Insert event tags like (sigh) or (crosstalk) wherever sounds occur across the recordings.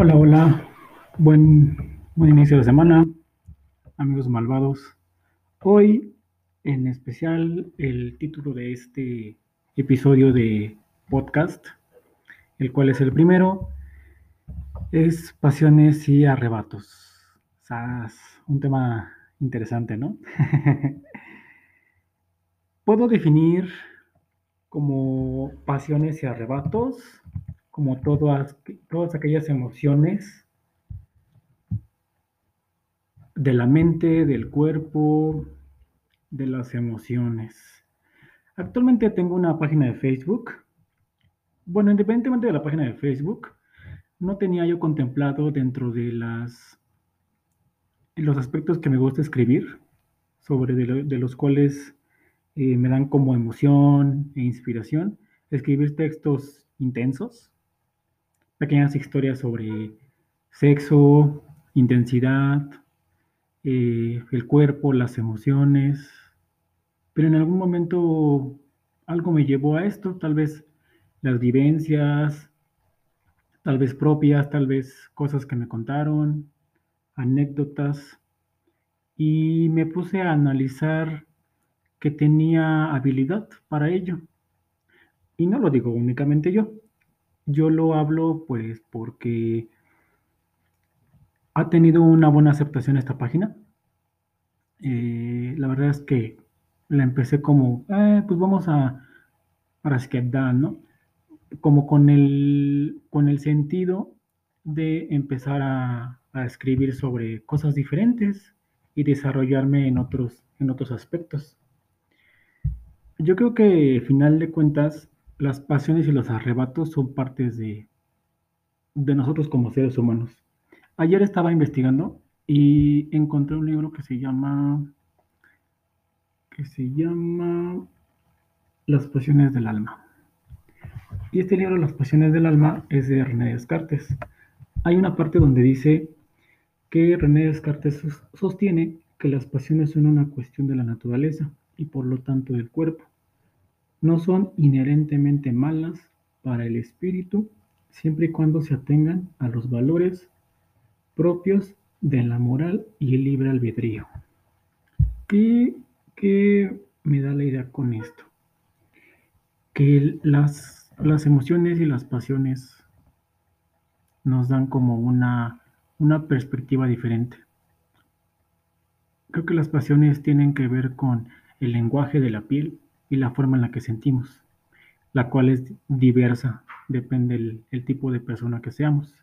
Hola, hola. Buen, buen inicio de semana, amigos malvados. Hoy, en especial, el título de este episodio de podcast, el cual es el primero, es Pasiones y Arrebatos. Sas, un tema interesante, ¿no? (laughs) Puedo definir como pasiones y arrebatos como todas, todas aquellas emociones de la mente, del cuerpo, de las emociones. Actualmente tengo una página de Facebook. Bueno, independientemente de la página de Facebook, no tenía yo contemplado dentro de las los aspectos que me gusta escribir, sobre de, lo- de los cuales eh, me dan como emoción e inspiración, escribir textos intensos, pequeñas historias sobre sexo, intensidad, eh, el cuerpo, las emociones, pero en algún momento algo me llevó a esto, tal vez las vivencias, tal vez propias, tal vez cosas que me contaron, anécdotas, y me puse a analizar que tenía habilidad para ello. Y no lo digo únicamente yo, yo lo hablo pues porque ha tenido una buena aceptación esta página. Eh, la verdad es que la empecé como, eh, pues vamos a, para skepdar, ¿no? Como con el, con el sentido de empezar a, a escribir sobre cosas diferentes y desarrollarme en otros, en otros aspectos. Yo creo que, al final de cuentas, las pasiones y los arrebatos son partes de, nosotros como seres humanos. Ayer estaba investigando y encontré un libro que se llama que se llama Las pasiones del alma. Y este libro, Las pasiones del alma, es de René Descartes. Hay una parte donde dice que René Descartes sos- sostiene que las pasiones son una cuestión de la naturaleza y por lo tanto del cuerpo. No son inherentemente malas para el espíritu siempre y cuando se atengan a los valores propios de la moral y el libre albedrío. ¿Qué, qué me da la idea con esto? Que las, las emociones y las pasiones nos dan como una, una perspectiva diferente. Creo que las pasiones tienen que ver con el lenguaje de la piel y la forma en la que sentimos, la cual es diversa, depende el, el tipo de persona que seamos.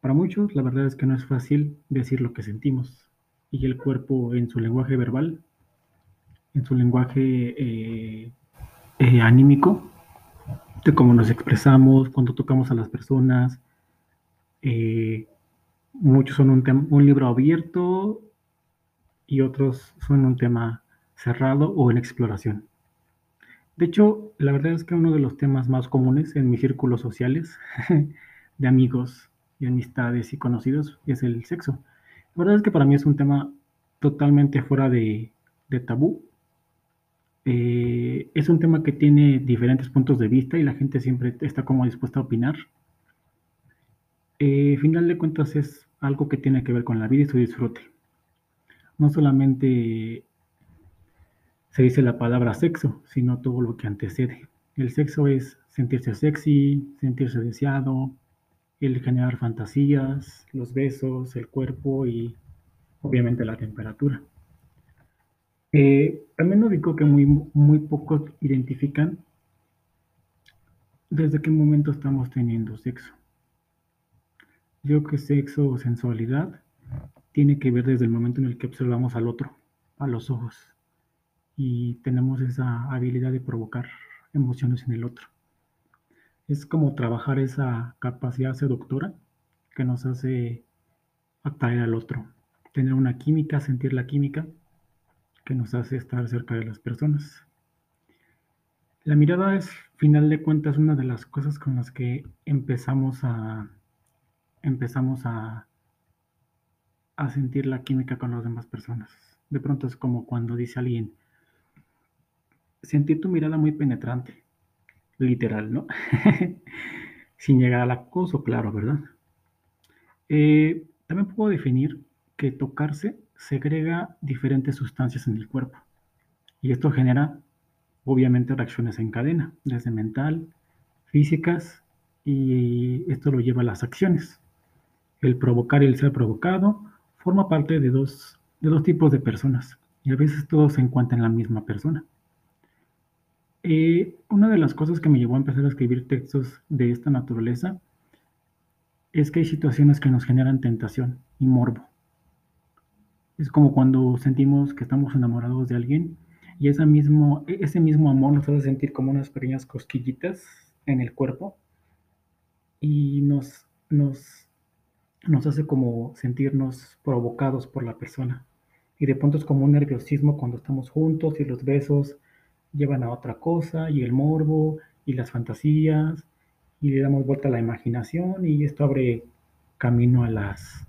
Para muchos, la verdad es que no es fácil decir lo que sentimos y el cuerpo en su lenguaje verbal, en su lenguaje eh, eh, anímico, de cómo nos expresamos, cuando tocamos a las personas. eh, muchos son un, un libro abierto y otros son un tema cerrado o en exploración. De hecho, la verdad es que uno de los temas más comunes en mis círculos sociales (laughs) de amigos y amistades y conocidos es el sexo. La verdad es que para mí es un tema totalmente fuera de, tabú. Eh, es un tema que tiene diferentes puntos de vista y la gente siempre está como dispuesta a opinar. Eh, final de cuentas es algo que tiene que ver con la vida y su disfrute. No solamente se dice la palabra sexo, sino todo lo que antecede. El sexo es sentirse sexy, sentirse deseado, el generar fantasías, los besos, el cuerpo y obviamente la temperatura. Eh, también ubico que muy, muy pocos identifican desde qué momento estamos teniendo sexo. Yo creo que sexo o sensualidad tiene que ver desde el momento en el que observamos al otro, a los ojos, y tenemos esa habilidad de provocar emociones en el otro. Es como trabajar esa capacidad seductora que nos hace atraer al otro, tener una química, sentir la química que nos hace estar cerca de las personas. La mirada es, final de cuentas, una de las cosas con las que empezamos a empezamos a, a sentir la química con las demás personas. De pronto es como cuando dice alguien, sentí tu mirada muy penetrante, literal, ¿no? (laughs) Sin llegar al acoso, claro, ¿verdad? Eh, también puedo definir que tocarse segrega diferentes sustancias en el cuerpo. Y esto genera, obviamente, reacciones en cadena, desde mental, físicas, y esto lo lleva a las acciones. El provocar y el ser provocado forma parte de dos, de dos tipos de personas, y a veces todos se encuentran en la misma persona. Eh, una de las cosas que me llevó a empezar a escribir textos de esta naturaleza es que hay situaciones que nos generan tentación y morbo. Es como cuando sentimos que estamos enamorados de alguien y ese mismo, ese mismo amor nos hace sentir como unas pequeñas cosquillitas en el cuerpo y nos, nos, nos hace como sentirnos provocados por la persona. Y de pronto es como un nerviosismo cuando estamos juntos y los besos llevan a otra cosa y el morbo y las fantasías y le damos vuelta a la imaginación y esto abre camino a las,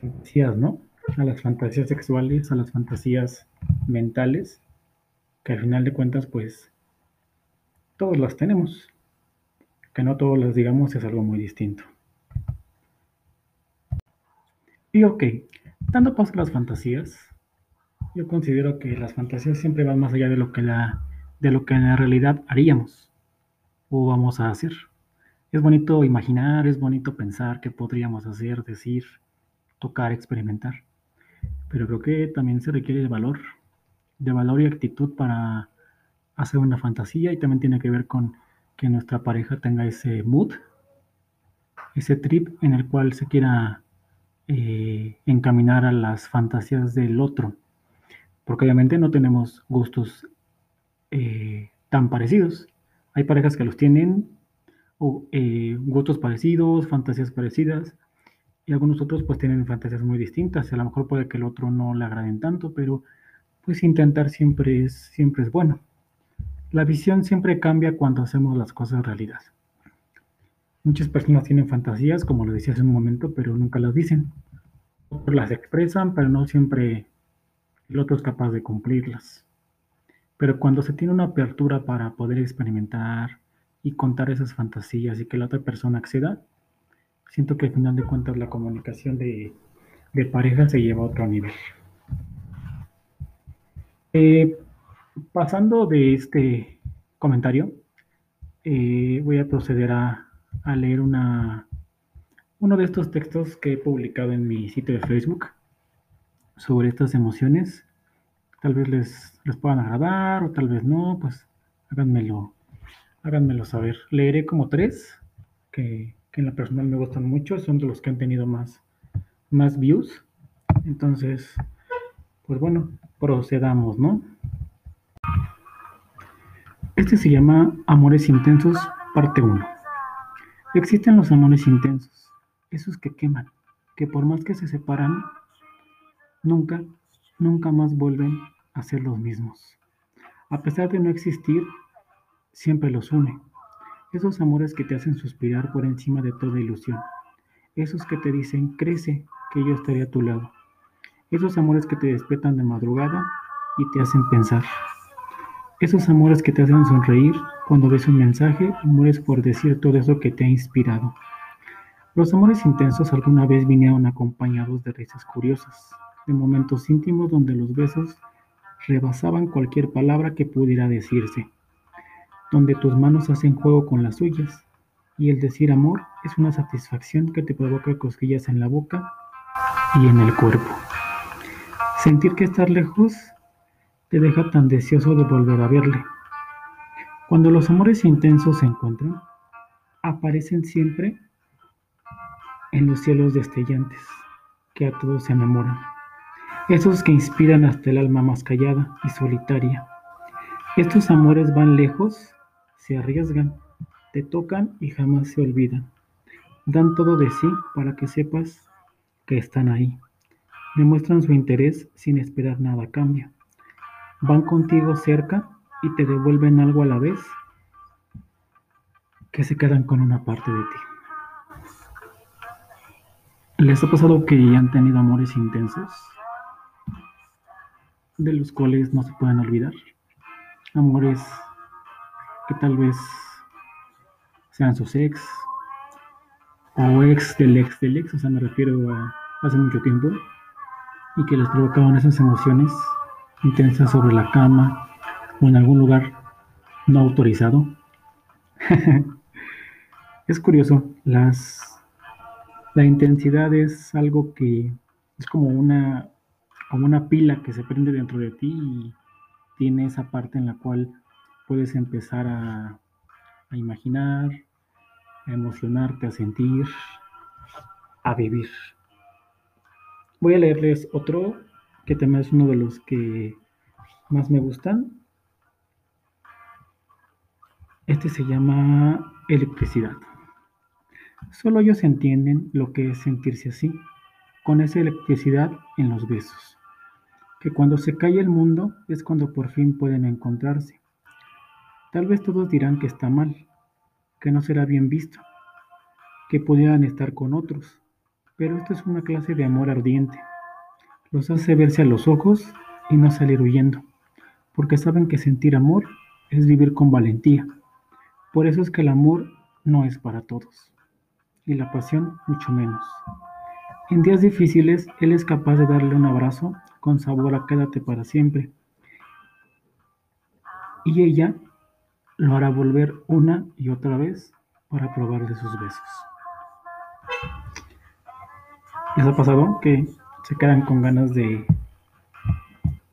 fantasías, ¿no? A las fantasías sexuales, a las fantasías mentales, que al final de cuentas, pues, todos las tenemos. Que no todos las digamos es algo muy distinto. Y ok, dando paso a las fantasías, yo considero que las fantasías siempre van más allá de lo que, la, de lo que en la realidad haríamos o vamos a hacer. Es bonito imaginar, es bonito pensar qué podríamos hacer, decir, tocar, experimentar. Pero creo que también se requiere de valor, de valor y actitud para hacer una fantasía y también tiene que ver con que nuestra pareja tenga ese mood, ese trip en el cual se quiera eh, encaminar a las fantasías del otro. Porque obviamente no tenemos gustos eh, tan parecidos. Hay parejas que los tienen, o eh, gustos parecidos, fantasías parecidas, y algunos otros pues tienen fantasías muy distintas. A lo mejor puede que el otro no le agraden tanto, pero pues intentar siempre es, siempre es bueno. La visión siempre cambia cuando hacemos las cosas realidad. Muchas personas tienen fantasías, como lo decía hace un momento, pero nunca las dicen. Las expresan, pero no siempre el otro es capaz de cumplirlas. Pero cuando se tiene una apertura para poder experimentar y contar esas fantasías y que la otra persona acceda, siento que al final de cuentas la comunicación de, pareja se lleva a otro nivel. Eh, pasando de este comentario, eh, voy a proceder a, a leer una, uno de estos textos que he publicado en mi sitio de Facebook sobre estas emociones tal vez les, les puedan agradar o tal vez no, pues háganmelo, háganmelo saber. Leeré como tres que, que, en la personal me gustan mucho, son de los que han tenido más, más views. Entonces, pues bueno, procedamos, ¿no? Este se llama Amores Intensos, parte 1. Existen los amores intensos, esos que queman, que por más que se separan, nunca, nunca más vuelven a ser los mismos. A pesar de no existir, siempre los une. Esos amores que te hacen suspirar por encima de toda ilusión. Esos que te dicen, crece, que yo estaré a tu lado. Esos amores que te despiertan de madrugada y te hacen pensar. Esos amores que te hacen sonreír cuando ves un mensaje y mueres por decir todo eso que te ha inspirado. Los amores intensos alguna vez vinieron acompañados de risas curiosas, de momentos íntimos donde los besos rebasaban cualquier palabra que pudiera decirse, donde tus manos hacen juego con las suyas, y el decir amor es una satisfacción que te provoca cosquillas en la boca y en el cuerpo. Sentir que estar lejos te deja tan deseoso de volver a verle. Cuando los amores intensos se encuentran, aparecen siempre en los cielos destellantes que a todos se enamoran esos que inspiran hasta el alma más callada y solitaria. Estos amores van lejos, se arriesgan, te tocan y jamás se olvidan. Dan todo de sí para que sepas que están ahí. Demuestran su interés sin esperar nada a cambio. Van contigo cerca y te devuelven algo a la vez que se quedan con una parte de ti. ¿Les ha pasado que han tenido amores intensos? De los cuales no se pueden olvidar. Amores que tal vez sean sus ex o ex del ex del ex, o sea, me refiero a hace mucho tiempo, y que les provocaban esas emociones intensas sobre la cama o en algún lugar no autorizado. (laughs) es curioso, las, la intensidad es algo que es como una, como una pila que se prende dentro de ti y tiene esa parte en la cual puedes empezar a, imaginar, a emocionarte, a sentir, a vivir. Voy a leerles otro que también es uno de los que más me gustan. Este se llama electricidad. Solo ellos entienden lo que es sentirse así, con esa electricidad en los besos. Que cuando se cae el mundo es cuando por fin pueden encontrarse. Tal vez todos dirán que está mal, que no será bien visto, que pudieran estar con otros, pero esto es una clase de amor ardiente. Los hace verse a los ojos y no salir huyendo, porque saben que sentir amor es vivir con valentía. Por eso es que el amor no es para todos, y la pasión mucho menos. En días difíciles, Él es capaz de darle un abrazo con sabor a quédate para siempre. Y ella lo hará volver una y otra vez para probar de sus besos. ¿Les ha pasado que se quedan con ganas de,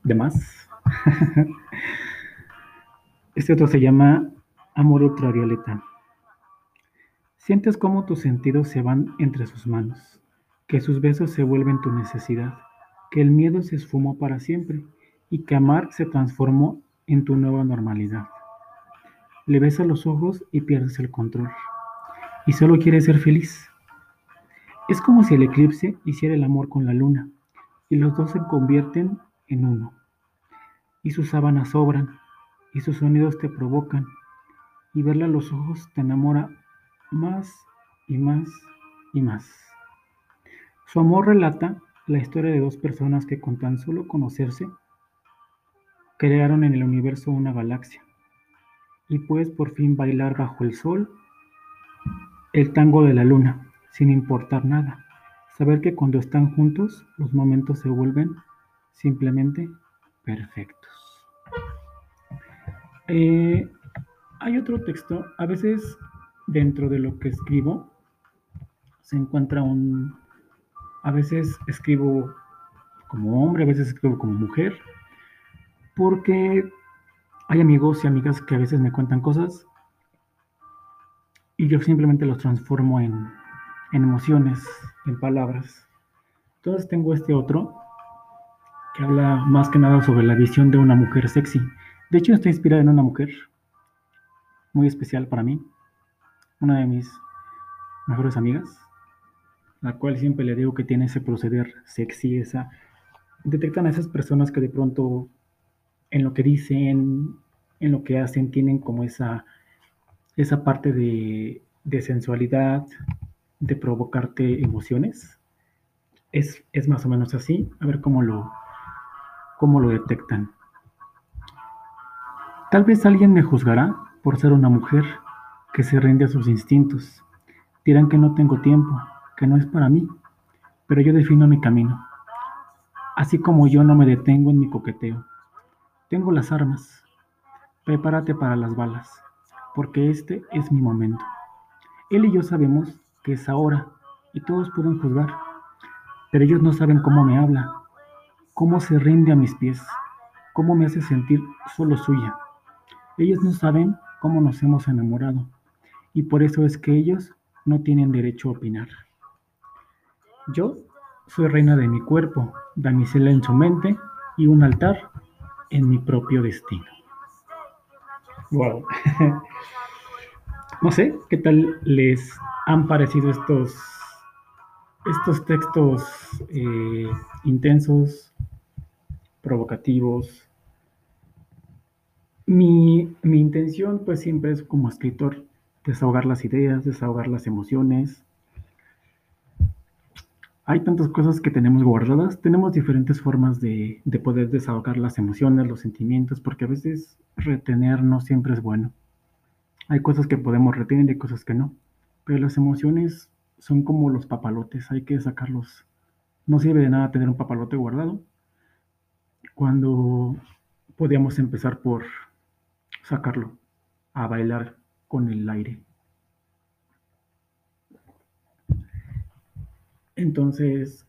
de más? (laughs) este otro se llama amor ultravioleta. Sientes cómo tus sentidos se van entre sus manos, que sus besos se vuelven tu necesidad, que el miedo se esfumó para siempre y que amar se transformó en tu nueva normalidad. Le ves a los ojos y pierdes el control. Y solo quieres ser feliz. Es como si el eclipse hiciera el amor con la luna y los dos se convierten en uno. Y sus sábanas sobran y sus sonidos te provocan y verla a los ojos te enamora más y más y más. Su amor relata la historia de dos personas que con tan solo conocerse crearon en el universo una galaxia y puedes por fin bailar bajo el sol el tango de la luna, sin importar nada. Saber que cuando están juntos los momentos se vuelven simplemente perfectos. Eh, hay otro texto, a veces dentro de lo que escribo se encuentra un... A veces escribo como hombre, a veces escribo como mujer, porque hay amigos y amigas que a veces me cuentan cosas y yo simplemente los transformo en, en emociones, en palabras. Entonces tengo este otro que habla más que nada sobre la visión de una mujer sexy. De hecho, está inspirada en una mujer muy especial para mí, una de mis mejores amigas, la cual siempre le digo que tiene ese proceder sexy, esa... Detectan a esas personas que de pronto en lo que dicen, en lo que hacen, tienen como esa, esa parte de, sensualidad, de provocarte emociones. Es, es, más o menos así, a ver cómo lo, cómo lo detectan. Tal vez alguien me juzgará por ser una mujer que se rinde a sus instintos. Dirán que no tengo tiempo, no es para mí, pero yo defino mi camino. Así como yo no me detengo en mi coqueteo. Tengo las armas. Prepárate para las balas, porque este es mi momento. Él y yo sabemos que es ahora y todos pueden juzgar, pero ellos no saben cómo me habla, cómo se rinde a mis pies, cómo me hace sentir solo suya. Ellos no saben cómo nos hemos enamorado y por eso es que ellos no tienen derecho a opinar. Yo soy reina de mi cuerpo, damisela en su mente y un altar en mi propio destino. Wow. (laughs) no sé qué tal les han parecido estos estos textos eh, intensos, provocativos. Mi, mi intención pues siempre es como escritor desahogar las ideas, desahogar las emociones, hay tantas cosas que tenemos guardadas, tenemos diferentes formas de, de, poder desahogar las emociones, los sentimientos, porque a veces retener no siempre es bueno. Hay cosas que podemos retener y cosas que no, pero las emociones son como los papalotes, hay que sacarlos. No sirve de nada tener un papalote guardado cuando podíamos empezar por sacarlo a bailar con el aire. Entonces,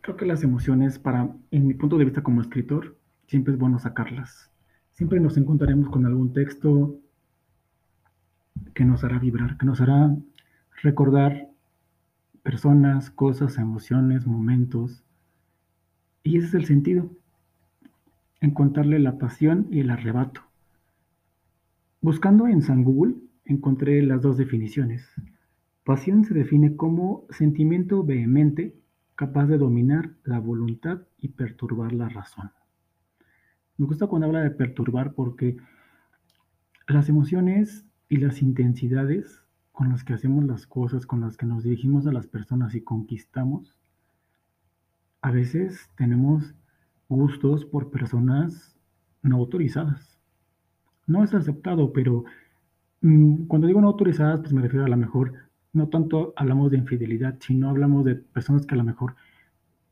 creo que las emociones, para, en mi punto de vista como escritor, siempre es bueno sacarlas. Siempre nos encontraremos con algún texto que nos hará vibrar, que nos hará recordar personas, cosas, emociones, momentos. Y ese es el sentido, encontrarle la pasión y el arrebato. Buscando en San Google, encontré las dos definiciones. Pasión se define como sentimiento vehemente capaz de dominar la voluntad y perturbar la razón. Me gusta cuando habla de perturbar porque las emociones y las intensidades con las que hacemos las cosas, con las que nos dirigimos a las personas y conquistamos, a veces tenemos gustos por personas no autorizadas. No es aceptado, pero mmm, cuando digo no autorizadas, pues me refiero a lo mejor no tanto hablamos de infidelidad, sino hablamos de personas que a lo mejor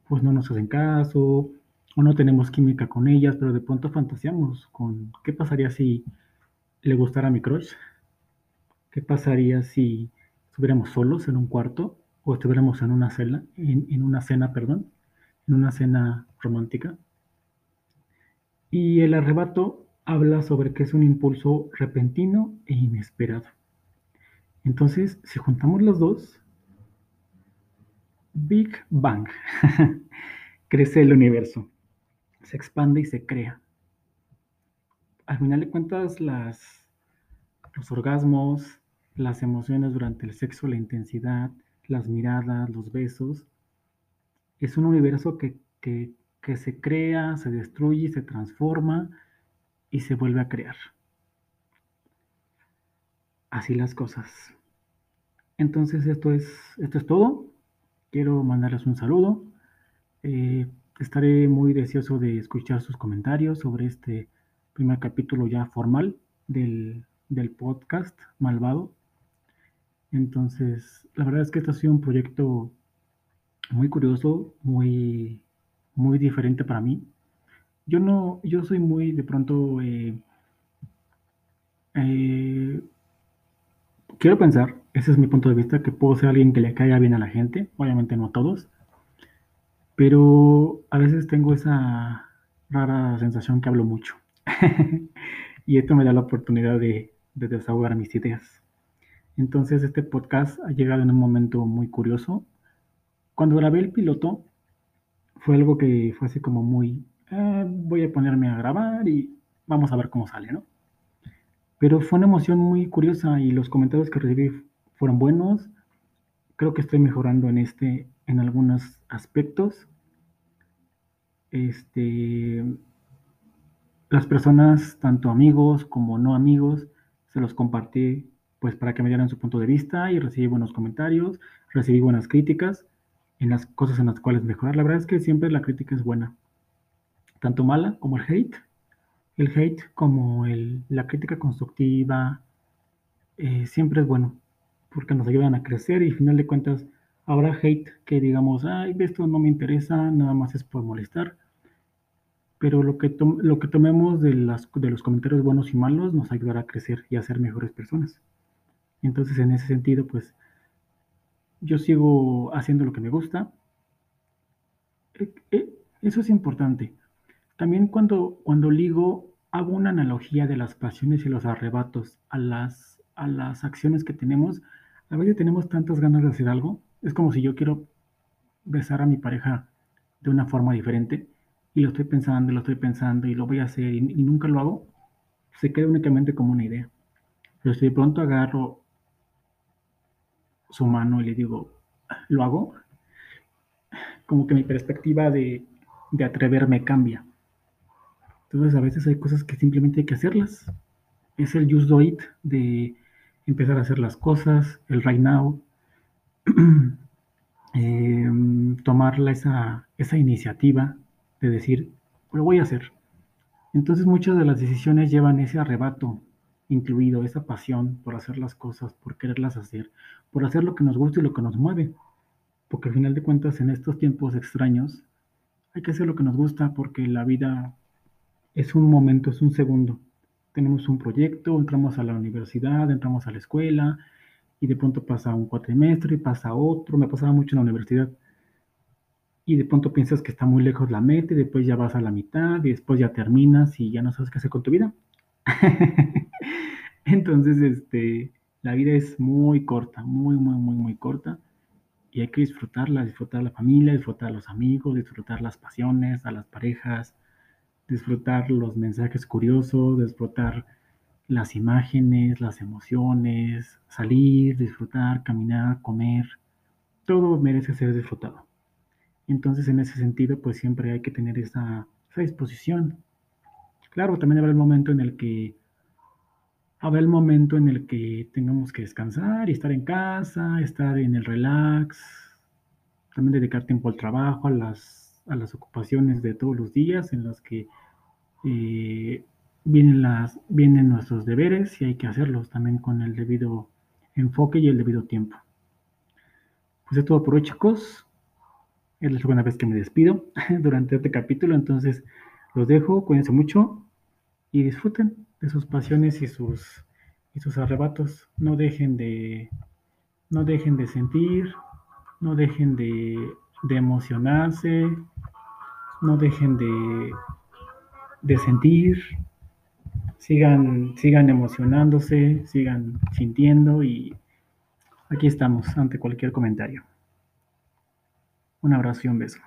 pues no nos hacen caso o no tenemos química con ellas, pero de pronto fantaseamos con qué pasaría si le gustara mi crush, qué pasaría si estuviéramos solos en un cuarto o estuviéramos en una cena, en, una cena, perdón, en una cena romántica. Y el arrebato habla sobre que es un impulso repentino e inesperado. Entonces, si juntamos los dos, Big Bang, (laughs) crece el universo, se expande y se crea. Al final de cuentas, las, los orgasmos, las emociones durante el sexo, la intensidad, las miradas, los besos, es un universo que, se crea, se destruye, se transforma y se vuelve a crear. Así las cosas. Entonces esto es, esto es todo. Quiero mandarles un saludo. Eh, estaré muy deseoso de escuchar sus comentarios sobre este primer capítulo ya formal del, del podcast Malvado. Entonces, la verdad es que este ha sido un proyecto muy curioso, muy, muy diferente para mí. Yo no, yo soy muy de pronto eh, eh, quiero pensar, ese es mi punto de vista, que puedo ser alguien que le caiga bien a la gente, obviamente no a todos, pero a veces tengo esa rara sensación que hablo mucho. (laughs) y esto me da la oportunidad de, de, desahogar mis ideas. Entonces este podcast ha llegado en un momento muy curioso. Cuando grabé el piloto, fue algo que fue así como muy, eh, voy a ponerme a grabar y vamos a ver cómo sale, ¿no? Pero fue una emoción muy curiosa y los comentarios que recibí fueron buenos. Creo que estoy mejorando en este, en algunos aspectos. Este, las personas, tanto amigos como no amigos, se los compartí pues para que me dieran su punto de vista y recibí buenos comentarios, recibí buenas críticas en las cosas en las cuales mejorar. La verdad es que siempre la crítica es buena, tanto mala como el hate el hate como el, la crítica constructiva eh, siempre es bueno, porque nos ayudan a crecer y al final de cuentas habrá hate que digamos, ay, esto no me interesa, nada más es por molestar. Pero lo que, lo que tomemos de, las, de los comentarios buenos y malos nos ayudará a crecer y a ser mejores personas. Entonces, en ese sentido, pues yo sigo haciendo lo que me gusta. Eh, eh, eso es importante. También cuando, cuando ligo, hago una analogía de las pasiones y los arrebatos a las, a las acciones que tenemos. A veces tenemos tantas ganas de hacer algo. Es como si yo quiero besar a mi pareja de una forma diferente y lo estoy pensando, lo estoy pensando y lo voy a hacer y, y nunca lo hago. Se queda únicamente como una idea. Pero si de pronto agarro su mano y le digo, lo hago, como que mi perspectiva de, de atreverme cambia. Entonces a veces hay cosas que simplemente hay que hacerlas. Es el just do it de empezar a hacer las cosas, el right now, eh, (clears throat) tomar esa, esa iniciativa de decir, lo voy a hacer. Entonces muchas de las decisiones llevan ese arrebato incluido, esa pasión por hacer las cosas, por quererlas hacer, por hacer lo que nos gusta y lo que nos mueve. Porque al final de cuentas en estos tiempos extraños hay que hacer lo que nos gusta porque la vida es un momento, es un segundo. Tenemos un proyecto, entramos a la universidad, entramos a la escuela y de pronto pasa un cuatrimestre pasa otro. Me pasaba mucho en la universidad y de pronto piensas que está muy lejos la meta y después ya vas a la mitad y después ya terminas y ya no sabes qué hacer con tu vida. (laughs) Entonces, este, la vida es muy corta, muy, muy, muy, muy corta y hay que disfrutarla, disfrutar la familia, disfrutar los amigos, disfrutar las pasiones, a las parejas, disfrutar los mensajes curiosos, disfrutar las imágenes, las emociones, salir, disfrutar, caminar, comer, todo merece ser disfrutado. Entonces, en ese sentido, pues siempre hay que tener esa, disposición. Claro, también habrá el momento en el que habrá el momento en el que tengamos que descansar y estar en casa, estar en el relax, también dedicar tiempo al trabajo, a las a las ocupaciones de todos los días en las que eh, vienen, las, vienen nuestros deberes y hay que hacerlos también con el debido enfoque y el debido tiempo. Pues es todo por hoy chicos. Es la segunda vez que me despido (laughs) durante este capítulo, entonces los dejo, cuídense mucho y disfruten de sus pasiones y sus, y sus arrebatos. No dejen de, no dejen de sentir, no dejen de de emocionarse, no dejen de, de sentir, sigan, sigan emocionándose, sigan sintiendo y aquí estamos ante cualquier comentario. Un abrazo y un beso.